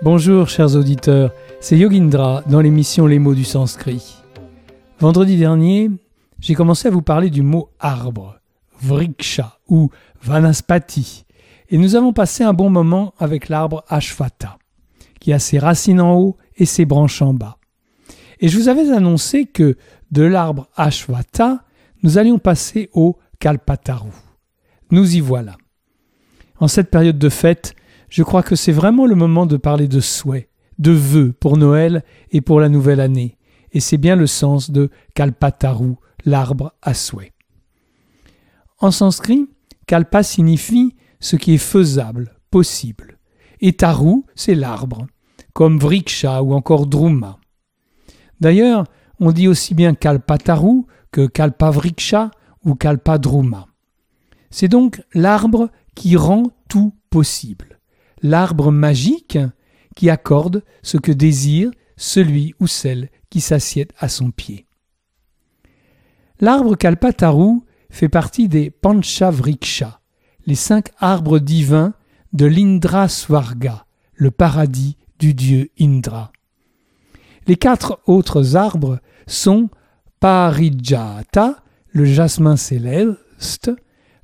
Bonjour chers auditeurs, c'est Yogindra dans l'émission Les mots du sanskrit. Vendredi dernier, j'ai commencé à vous parler du mot arbre, vriksha ou vanaspati, et nous avons passé un bon moment avec l'arbre ashvata, qui a ses racines en haut et ses branches en bas. Et je vous avais annoncé que de l'arbre ashvata, nous allions passer au kalpataru. Nous y voilà. En cette période de fête, je crois que c'est vraiment le moment de parler de souhaits, de vœux pour Noël et pour la nouvelle année. Et c'est bien le sens de Kalpataru, l'arbre à souhait. En sanskrit, Kalpa signifie ce qui est faisable, possible. Et Taru, c'est l'arbre, comme Vriksha ou encore Druma. D'ailleurs, on dit aussi bien Kalpataru que Kalpavriksha ou Kalpadruma. C'est donc l'arbre qui rend tout possible, l'arbre magique qui accorde ce que désire celui ou celle qui s'assied à son pied. L'arbre Kalpataru fait partie des Panchavriksha, les cinq arbres divins de l'Indra Swarga, le paradis du dieu Indra. Les quatre autres arbres sont Parijata, le jasmin céleste,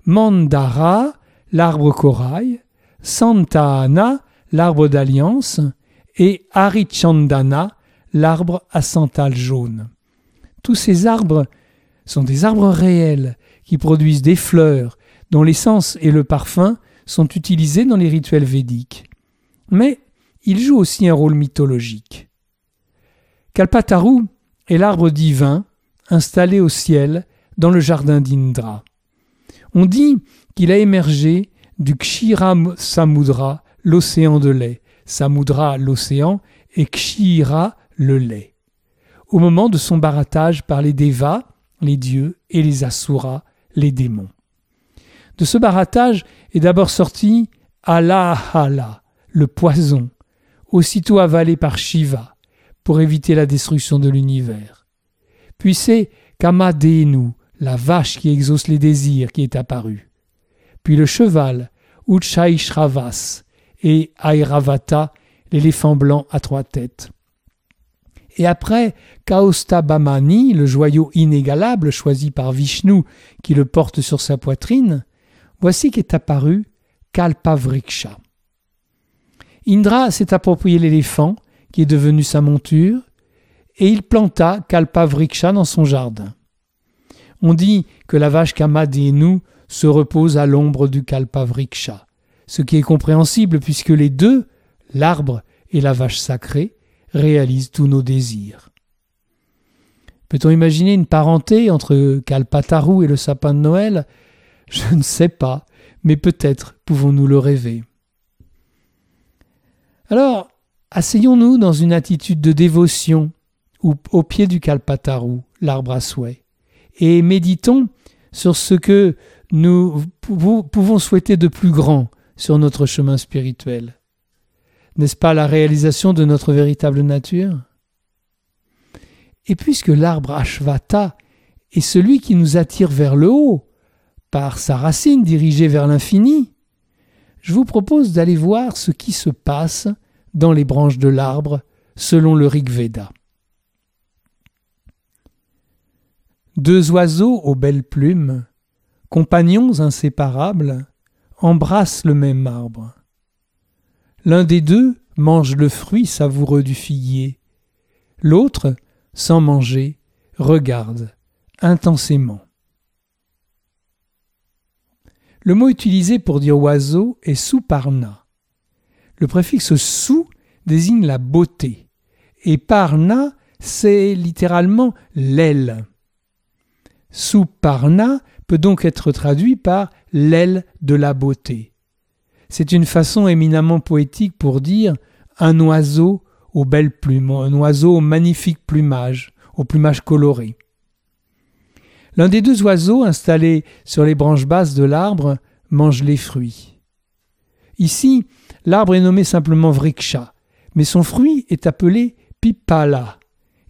Mandara, l'arbre corail, Santana, l'arbre d'alliance, et Arichandana, l'arbre à santal jaune. Tous ces arbres sont des arbres réels qui produisent des fleurs dont l'essence et le parfum sont utilisés dans les rituels védiques. Mais ils jouent aussi un rôle mythologique. Kalpataru est l'arbre divin installé au ciel dans le jardin d'Indra. On dit qu'il a émergé du Kshira Samudra, l'océan de lait, Samudra l'océan et Kshira le lait. Au moment de son barattage par les Devas, les dieux, et les Asuras, les démons. De ce barattage est d'abord sorti Alahala, le poison, aussitôt avalé par Shiva, pour éviter la destruction de l'univers. Puis c'est Kamadenu, la vache qui exauce les désirs, qui est apparue. Puis le cheval, Uchchaishravas, et Airavata, l'éléphant blanc à trois têtes. Et après Kaustabamani, le joyau inégalable choisi par Vishnu qui le porte sur sa poitrine, voici qu'est apparu Kalpavriksha. Indra s'est approprié l'éléphant qui est devenu sa monture et il planta Kalpavriksha dans son jardin. On dit que la vache Kamadenu se repose à l'ombre du Kalpavriksha, ce qui est compréhensible puisque les deux, l'arbre et la vache sacrée, réalisent tous nos désirs. Peut-on imaginer une parenté entre Kalpataru et le sapin de Noël? Je ne sais pas, mais peut-être pouvons-nous le rêver. Alors, asseyons-nous dans une attitude de dévotion au pied du Kalpataru, l'arbre à souhait, et méditons sur ce que nous pouvons souhaiter de plus grand sur notre chemin spirituel. N'est-ce pas la réalisation de notre véritable nature? Et puisque l'arbre Ashvata est celui qui nous attire vers le haut, par sa racine dirigée vers l'infini, je vous propose d'aller voir ce qui se passe dans les branches de l'arbre selon le Rig Veda. Deux oiseaux aux belles plumes, compagnons inséparables, embrassent le même arbre. L'un des deux mange le fruit savoureux du figuier. L'autre, sans manger, regarde intensément. Le mot utilisé pour dire oiseau est souparna. Le préfixe sou désigne la beauté et parna c'est littéralement l'aile. Souparna peut donc être traduit par l'aile de la beauté. C'est une façon éminemment poétique pour dire un oiseau aux belles plumes, un oiseau au magnifique plumage, au plumage coloré. L'un des deux oiseaux installés sur les branches basses de l'arbre mange les fruits. Ici, l'arbre est nommé simplement vriksha, mais son fruit est appelé pipala.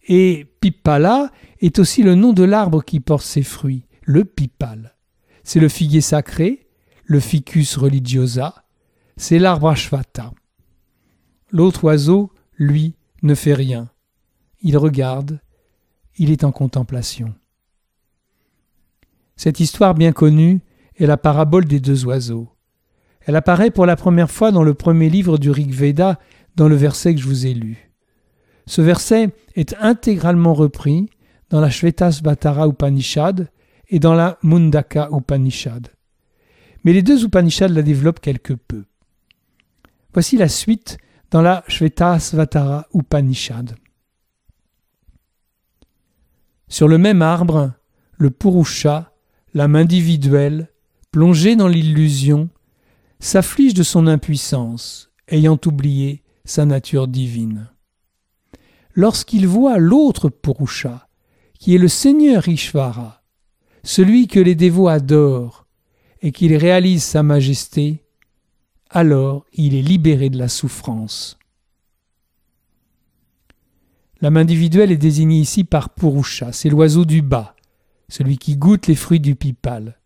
Et pipala est aussi le nom de l'arbre qui porte ses fruits, le pipal. C'est le figuier sacré, le ficus religiosa, c'est l'arbre Ashvata. l'autre oiseau, lui, ne fait rien. Il regarde, il est en contemplation. Cette histoire bien connue est la parabole des deux oiseaux. Elle apparaît pour la première fois dans le premier livre du Rig Veda, dans le verset que je vous ai lu. Ce verset est intégralement repris dans la Shvetasvatara Upanishad et dans la Mundaka Upanishad. Mais les deux Upanishads la développent quelque peu. Voici la suite dans la Shvetasvatara Upanishad. Sur le même arbre, le Purusha, l'âme individuelle, plongée dans l'illusion, s'afflige de son impuissance, ayant oublié sa nature divine. Lorsqu'il voit l'autre Purusha, qui est le Seigneur Ishvara, celui que les dévots adorent, et qu'il réalise sa majesté, alors il est libéré de la souffrance. L'âme individuelle est désignée ici par Purusha, c'est l'oiseau du bas, celui qui goûte les fruits du pipal.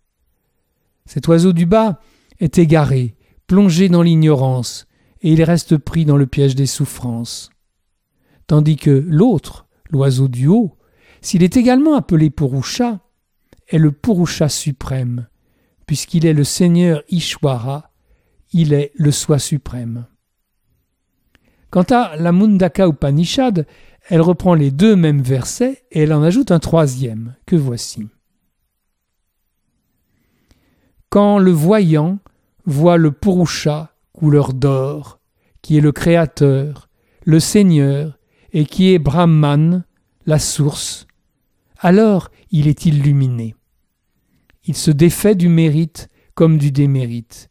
Cet oiseau du bas est égaré, plongé dans l'ignorance, et il reste pris dans le piège des souffrances. Tandis que l'autre, l'oiseau du haut, s'il est également appelé Purusha, est le Purusha suprême, puisqu'il est le Seigneur Ishwara, il est le soi suprême. Quant à la Mundaka Upanishad, elle reprend les deux mêmes versets et elle en ajoute un troisième, que voici. Quand le voyant voit le Purusha, couleur d'or, qui est le Créateur, le Seigneur, et qui est Brahman, la source, alors il est illuminé. Il se défait du mérite comme du démérite.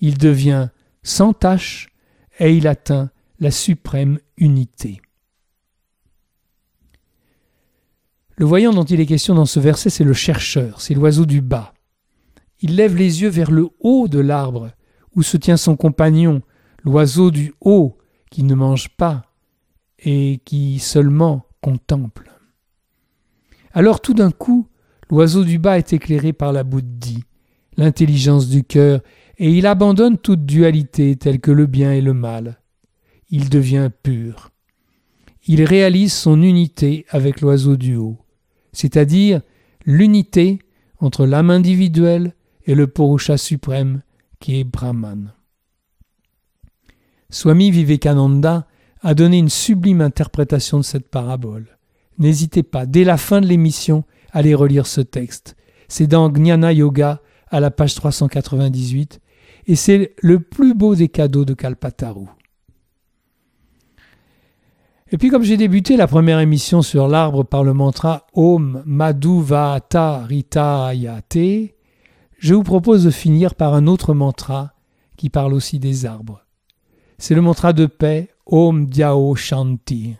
Il devient sans tache et il atteint la suprême unité. Le voyant dont il est question dans ce verset, c'est le chercheur, c'est l'oiseau du bas. Il lève les yeux vers le haut de l'arbre où se tient son compagnon, l'oiseau du haut, qui ne mange pas et qui seulement contemple. Alors tout d'un coup, l'oiseau du bas est éclairé par la bouddhi, l'intelligence du cœur, et il abandonne toute dualité telle que le bien et le mal. Il devient pur. Il réalise son unité avec l'oiseau du haut c'est-à-dire l'unité entre l'âme individuelle et le Purusha suprême qui est Brahman. Swami Vivekananda a donné une sublime interprétation de cette parabole. N'hésitez pas, dès la fin de l'émission, à aller relire ce texte. C'est dans Jnana Yoga à la page 398 et c'est le plus beau des cadeaux de Kalpataru. Et puis comme j'ai débuté la première émission sur l'arbre par le mantra Om Madhuvata Ritayate, je vous propose de finir par un autre mantra qui parle aussi des arbres. C'est le mantra de paix Om Dyao Shanti.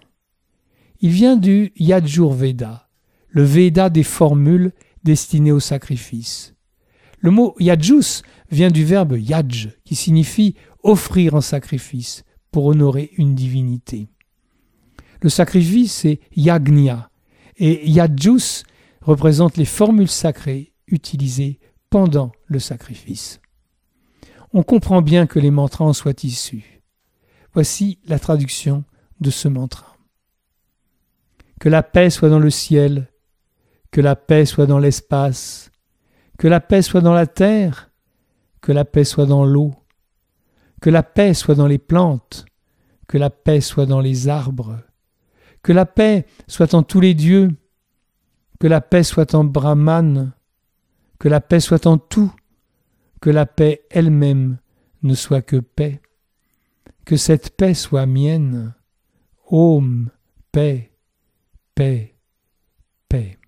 Il vient du Yajur Veda, le Veda des formules destinées au sacrifice. Le mot Yajus vient du verbe Yaj, qui signifie offrir en sacrifice pour honorer une divinité. Le sacrifice, c'est yagnya, et yajus représente les formules sacrées utilisées pendant le sacrifice. On comprend bien que les mantras en soient issus. Voici la traduction de ce mantra. Que la paix soit dans le ciel, que la paix soit dans l'espace, que la paix soit dans la terre, que la paix soit dans l'eau, que la paix soit dans les plantes, que la paix soit dans les arbres, que la paix soit en tous les dieux, que la paix soit en Brahman, que la paix soit en tout, que la paix elle-même ne soit que paix, que cette paix soit mienne. Om, paix, paix, paix.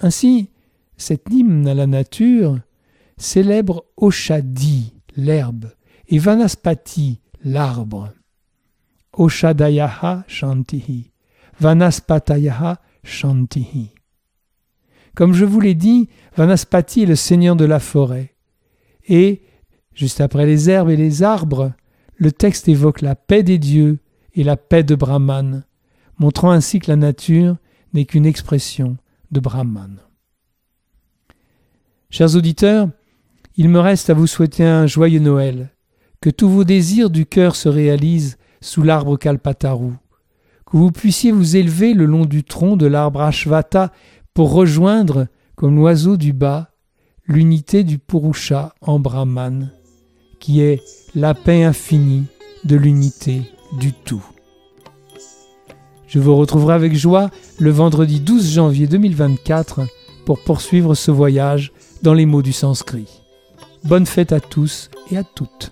Ainsi, cet hymne à la nature célèbre Oshadi, l'herbe, et Vanaspati, l'arbre. Oshadayaha Shantihi, Vanaspatayaha Shantihi. Comme je vous l'ai dit, Vanaspati est le seigneur de la forêt. Et, juste après les herbes et les arbres, le texte évoque la paix des dieux et la paix de Brahman, montrant ainsi que la nature n'est qu'une expression de Brahman. Chers auditeurs, il me reste à vous souhaiter un joyeux Noël, que tous vos désirs du cœur se réalisent sous l'arbre Kalpataru, que vous puissiez vous élever le long du tronc de l'arbre Ashvata pour rejoindre, comme l'oiseau du bas, l'unité du Purusha en Brahman, qui est la paix infinie de l'unité du tout. Je vous retrouverai avec joie le vendredi 12 janvier 2024 pour poursuivre ce voyage dans les mots du sanskrit. Bonne fête à tous et à toutes.